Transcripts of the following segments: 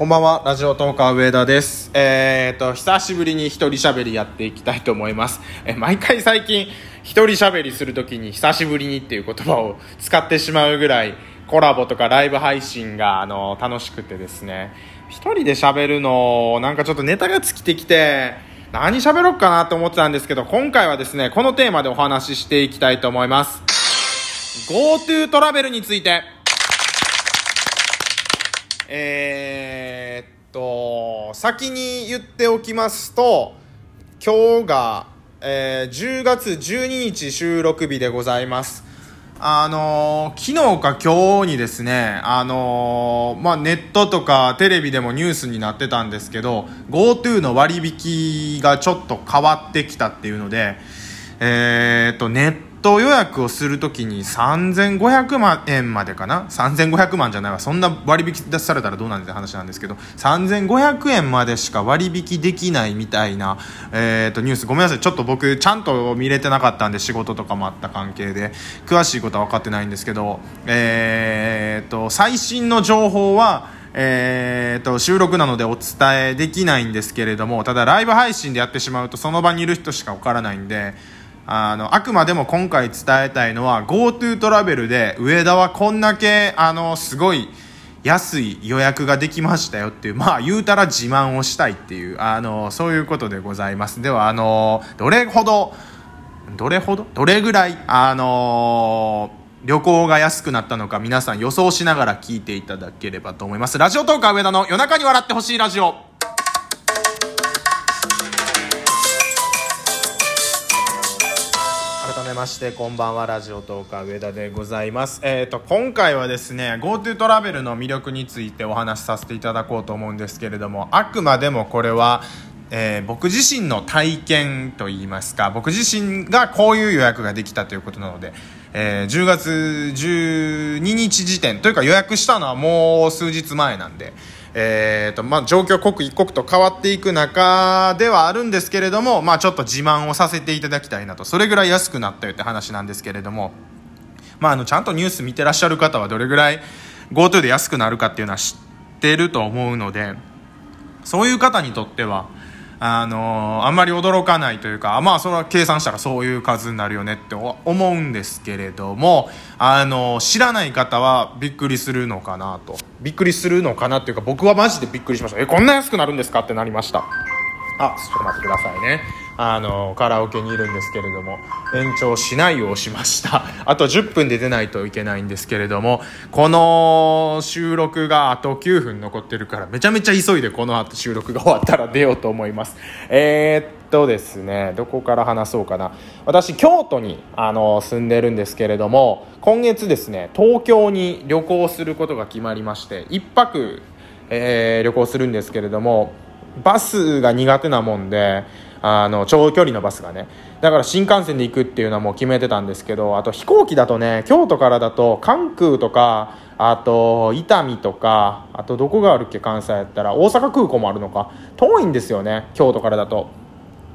こんばんは、ラジオトーカー上田です。えーと、久しぶりに一人喋りやっていきたいと思います。え、毎回最近、一人喋りするときに久しぶりにっていう言葉を使ってしまうぐらい、コラボとかライブ配信が、あの、楽しくてですね、一人で喋るの、なんかちょっとネタが尽きてきて、何喋ろうかなと思ってたんですけど、今回はですね、このテーマでお話ししていきたいと思います。GoTo トラベルについて。えー、と、先に言っておきますと、今日が、えー10月12日収録日でございます。あのー昨日か今日にですね、あのーまあ、ネットとかテレビでもニュースになってたんですけど、GoTo の割引がちょっと変わってきたっていうので、えーっと、ネット予約をするときに3500万円までかな ?3500 万じゃないわ。そんな割引出されたらどうなんって話なんですけど、3500円までしか割引できないみたいな、えーっと、ニュース。ごめんなさい。ちょっと僕、ちゃんと見れてなかったんで、仕事とかもあった関係で、詳しいことは分かってないんですけど、えーと、最新の情報は、えー、と収録なのでお伝えできないんですけれどもただライブ配信でやってしまうとその場にいる人しか分からないんであのあくまでも今回伝えたいのは GoTo トラベルで上田はこんだけあのすごい安い予約ができましたよっていうまあ言うたら自慢をしたいっていうあのそういうことでございます。ではあのどれほどどれほど？どれぐらいあの旅行が安くなったのか皆さん予想しながら聞いていただければと思います。ラジオトーカー上田の夜中に笑ってほしいラジオ。改めましてこんばんはラジオ東海上田でございます。えっ、と今回はですね GoTo トラベルの魅力についてお話しさせていただこうと思うんですけれどもあくまでもこれはえー僕自身の体験といいますか僕自身がこういう予約ができたということなので、えー10月12日時点。というか予約したのはもう数日前なんで、えーとまあ、状況刻一刻と変わっていく中ではあるんですけれども、まあ、ちょっと自慢をさせていただきたいなと。それぐらい安くなったよって話なんですけれども。まあ、あのちゃんとニュース見てらっしゃる方はどれぐらい GoTo で安くなるかっていうのは知ってると思うのでそういう方にとってはあのあんまり驚かないというかまあそれは計算したらそういう数になるよねって思うんですけれどもあの知らない方はびっくりするのかなと。びっくりするのかなっていうか僕はマジでびっくりしました。えこんな安くなるんですかってなりました。あちょっと待ってくださいね。あのカラオケにいるんですけれども延長しないを押しました。あと10分で出ないといけないんですけれどもこの収録があと9分残ってるからめちゃめちゃ急いでこの後収録が終わったら出ようと思います。えー、っとですねどこから話そうかな。私京都にあの住んでるんですけれども今月ですね東京に旅行することが決まりまして1泊、えー旅行するんですけれどもバスが苦手なもんであの長距離のバスがね。だから新幹線で行くっていうのはもう決めてたんですけどあと飛行機だとね京都からだと関空とかあと伊丹とかあとどこがあるっけ関西やったら大阪空港もあるのか。遠いんですよね京都からだと。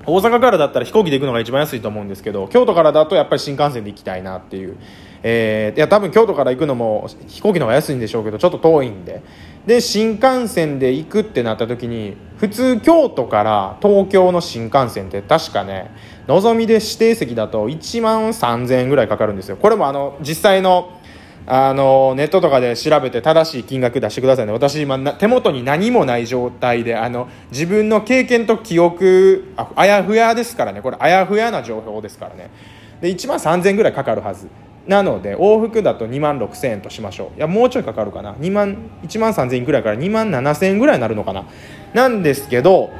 大阪からだったら飛行機で行くのが一番安いと思うんですけど京都からだとやっぱり新幹線で行きたいなっていう、えーいや多分京都から行くのも飛行機の方が安いんでしょうけどちょっと遠いんで。で新幹線で行くってなった時に普通京都から東京の新幹線って確かねのぞみで指定席だと1万3000円ぐらいかかるんですよ。これもあの実際のあのネットとかで調べて正しい金額出してくださいね。私今な手元に何もない状態であの自分の経験と記憶ああやふやですからね。これあやふやな情報ですからね。で1万3000円ぐらいかかるはず。なので往復だと2万6000円としましょう。いやもうちょいかかるかな。2万1万3000円ぐらいから2万7000円ぐらいになるのかな。なんですけど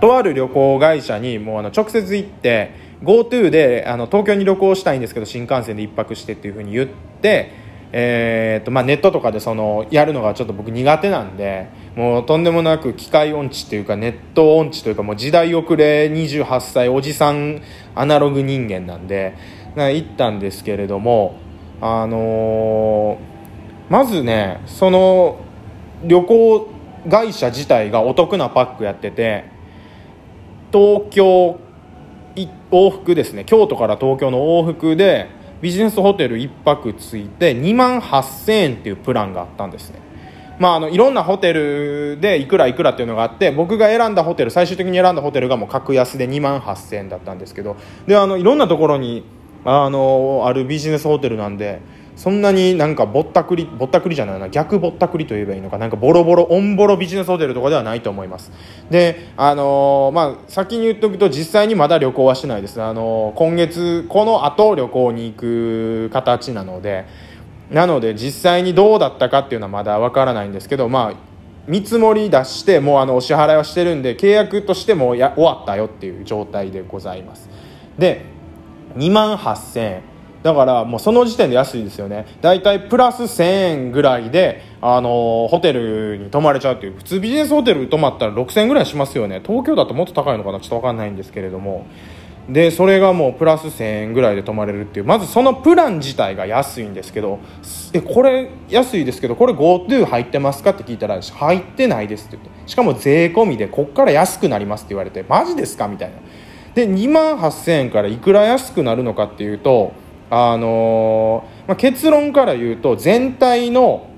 とある旅行会社にもうあの直接行って GoTo であの東京に旅行したいんですけど新幹線で1泊してっていうふうに言って、えーとまあ、ネットとかでそのやるのがちょっと僕苦手なんでもうとんでもなく機械音痴というかネット音痴というかもう時代遅れ28歳おじさんアナログ人間なんで行ったんですけれどもあのーまずねその旅行会社自体がお得なパックやってて東京往復ですね京都から東京の往復でビジネスホテル1泊ついて2万8000円っていうプランがあったんですね。まあ、あのいろんなホテルでいくらいくらっていうのがあって僕が選んだホテル最終的に選んだホテルがもう格安で2万8000円だったんですけどであのいろんなところにあのあるビジネスホテルなんでそんなになんかぼったくりぼったくりじゃないな逆ぼったくりと言えばいいのかなんかボロボロオンボロビジネスホテルとかではないと思います。であのー、まあ先に言っておくと実際にまだ旅行はしてないです。あのー、今月この後旅行に行く形なのでなので実際にどうだったかっていうのはまだわからないんですけどまあ見積もり出してもうあのお支払いはしてるんで契約としてもや終わったよっていう状態でございます。で2万8000円。だからもうその時点で安いですよね。大体プラス1000円ぐらいで、あのホテルに泊まれちゃうっていう。普通ビジネスホテル泊まったら6000円ぐらいしますよね。東京だともっと高いのかなちょっと分かんないんですけれども。でそれがもうプラス1000円ぐらいで泊まれるっていう。まずそのプラン自体が安いんですけどえこれ安いですけどこれ GoTo 入ってますかって聞いたら入ってないですって言って。しかも税込みでこっから安くなりますって言われてマジですかみたいな。で2万8000円からいくら安くなるのかっていうとあのー、まあ、結論から言うと全体の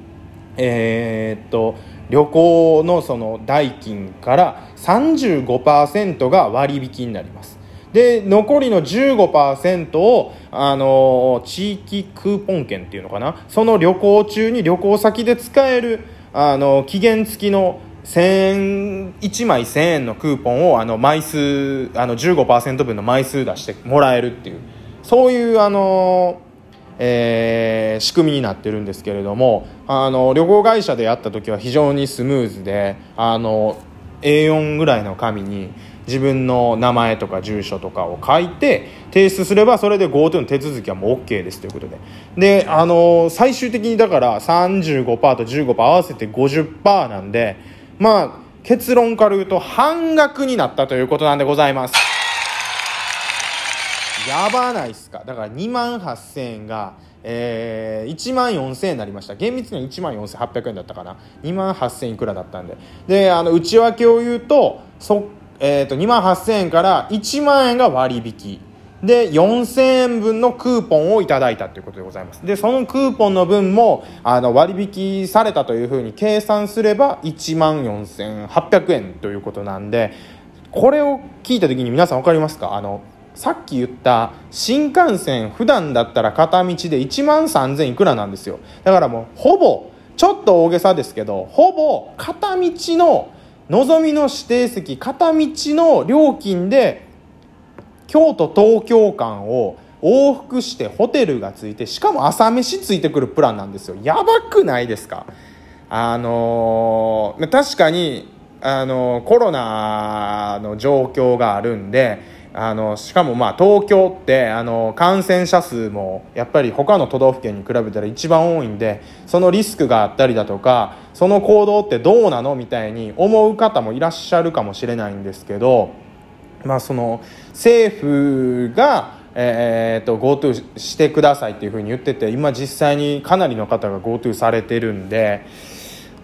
えー、っと旅行のその代金から35%が割引になります。で残りの15%を、あのー、地域クーポン券っていうのかな？その旅行中に旅行先で使える、あのー、期限付きの1 1枚1000円のクーポンをあの枚数あの15%分の枚数出してもらえるっていう。そういうあの、えー、仕組みになってるんですけれどもあの旅行会社でやった時は非常にスムーズであの A4 ぐらいの紙に自分の名前とか住所とかを書いて提出すればそれで GoTo の手続きはもう OK ですということで。であの最終的にだから35%と15%合わせて50%なんでまあ結論から言うと半額になったということなんでございます。やばないっすか。だから2万8000円が、えー、1万4000円になりました。厳密には1万4800円だったかな。2万8000いくらだったんで。であの内訳を言うとそ、えーと、2万8000円から1万円が割引。で4000円分のクーポンをいただいたということでございます。でそのクーポンの分もあの割引されたというふうに計算すれば1万4800円ということなんでこれを聞いた時に皆さん分かりますか？あのさっき言った新幹線普段だったら片道で1万3000いくらなんですよ。だからもうほぼちょっと大げさですけどほぼ片道ののぞみの指定席片道の料金で京都東京間を往復してホテルがついてしかも朝飯ついてくるプランなんですよ。やばくないですか？あのー、確かに、あのー、コロナの状況があるんであのしかもまあ東京ってあの感染者数もやっぱり他の都道府県に比べたら一番多いんでそのリスクがあったりだとかその行動ってどうなの？みたいに思う方もいらっしゃるかもしれないんですけど、まあ、その政府がえーと、GoTo してくださいっていうふうに言ってて今実際にかなりの方が GoTo されてるんで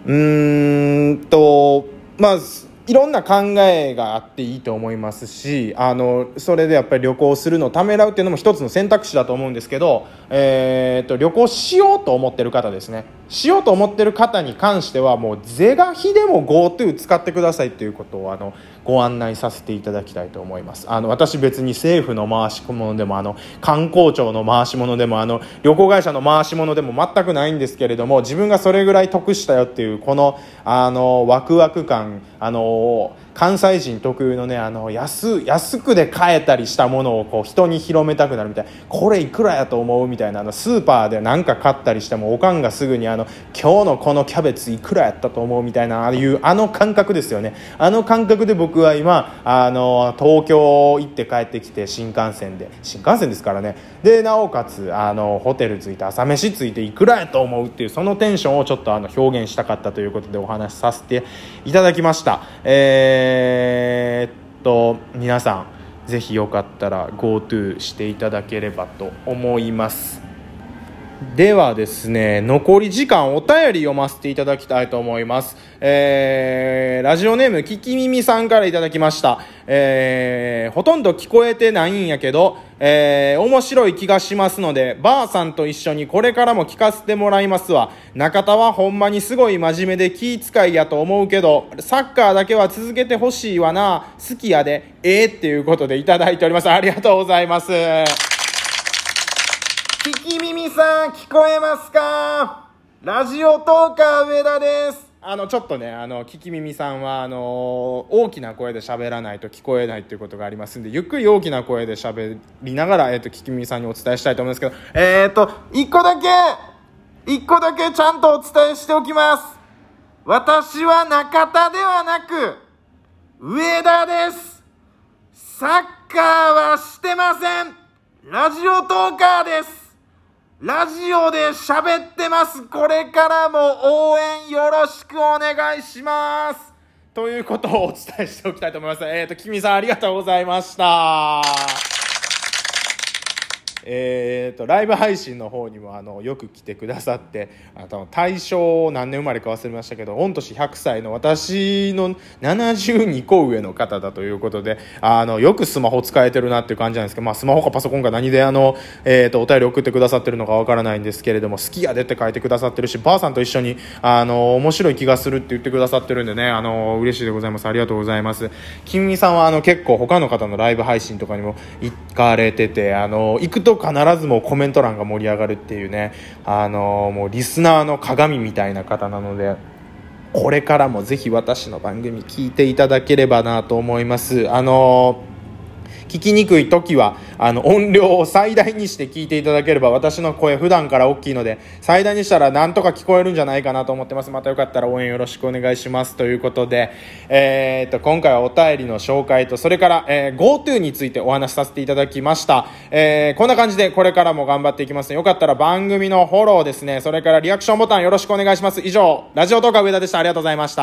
うーんとまあいろんな考えがあっていいと思いますしあのそれでやっぱり旅行するのをためらうっていうのも一つの選択肢だと思うんですけど、えーと、旅行しようと思ってる方ですね。しようと思ってる方に関してはもう是が非でも GoTo 使ってくださいっていうことをあのご案内させていただきたいと思います。あの私別に政府の回し物でもあの観光庁の回し物でもあの旅行会社の回し物でも全くないんですけれども自分がそれぐらい得したよっていうこのあのワクワク感あの関西人特有のねあの安安くで買えたりしたものをこう人に広めたくなるみたいな。これいくらやと思うみたいなあのスーパーで何か買ったりしてもおかんがすぐにあの今日のこのキャベツいくらやったと思うみたいなああいうあの感覚ですよね。あの感覚で僕は今あの東京行って帰ってきて新幹線で。新幹線ですからね。でなおかつあのホテル着いて朝飯ついていくらやと思うっていうそのテンションをちょっとあの表現したかったということでお話しさせていただきました。えーえー、っと皆さんぜひよかったら GoTo していただければと思います。ではですね残り時間お便り読ませていただきたいと思います。えー、ラジオネームききみみさんからいただきました。えー、ほとんど聞こえてないんやけどえー、面白い気がしますのでばあさんと一緒にこれからも聞かせてもらいますわ。中田はほんまにすごい真面目で気遣いやと思うけどサッカーだけは続けてほしいわな。好きやで。ええー、っていうことでいただいております。ありがとうございます。聞き耳さん聞こえますか？ラジオトーカー上田です。あのちょっとねあの聞き耳さんはあの大きな声で喋らないと聞こえないということがありますんでゆっくり大きな声で喋りながら、えーと、聞き耳さんにお伝えしたいと思うんですけどえっ、ー、と一個だけ一個だけちゃんとお伝えしておきます。私は中田ではなく上田です。サッカーはしてません。ラジオトーカーです。ラジオで喋ってます。これからも応援よろしくお願いします。ということをお伝えしておきたいと思います。えっ、ー、と、きみさんありがとうございました。えーと、ライブ配信の方にもあのよく来てくださってあの大正何年生まれか忘れましたけど御年100歳の私の72個上の方だということであのよくスマホ使えてるなっていう感じなんですけど、まあ、スマホかパソコンか何であの、えーと、お便り送ってくださってるのかわからないんですけれども好きやでって書いてくださってるしばあさんと一緒にあの面白い気がするって言ってくださってるんでねあの嬉しいでございます。ありがとうございます。金美さんはあの結構他の方のライブ配信とかにも行かれててあの行くとと必ずもコメント欄が盛り上がるっていうねあのもうリスナーの鏡みたいな方なのでこれからもぜひ私の番組聞いていただければなと思います。あの聞きにくい時はあの音量を最大にして聞いていただければ私の声普段から大きいので最大にしたらなんとか聞こえるんじゃないかなと思ってます。またよかったら応援よろしくお願いしますということで、えー、っと今回はお便りの紹介とそれから、えー、GoTo についてお話しさせていただきました、えー、こんな感じでこれからも頑張っていきますよかったら番組のフォローですね。それからリアクションボタンよろしくお願いします。以上ラジオ動画上田でした。ありがとうございました。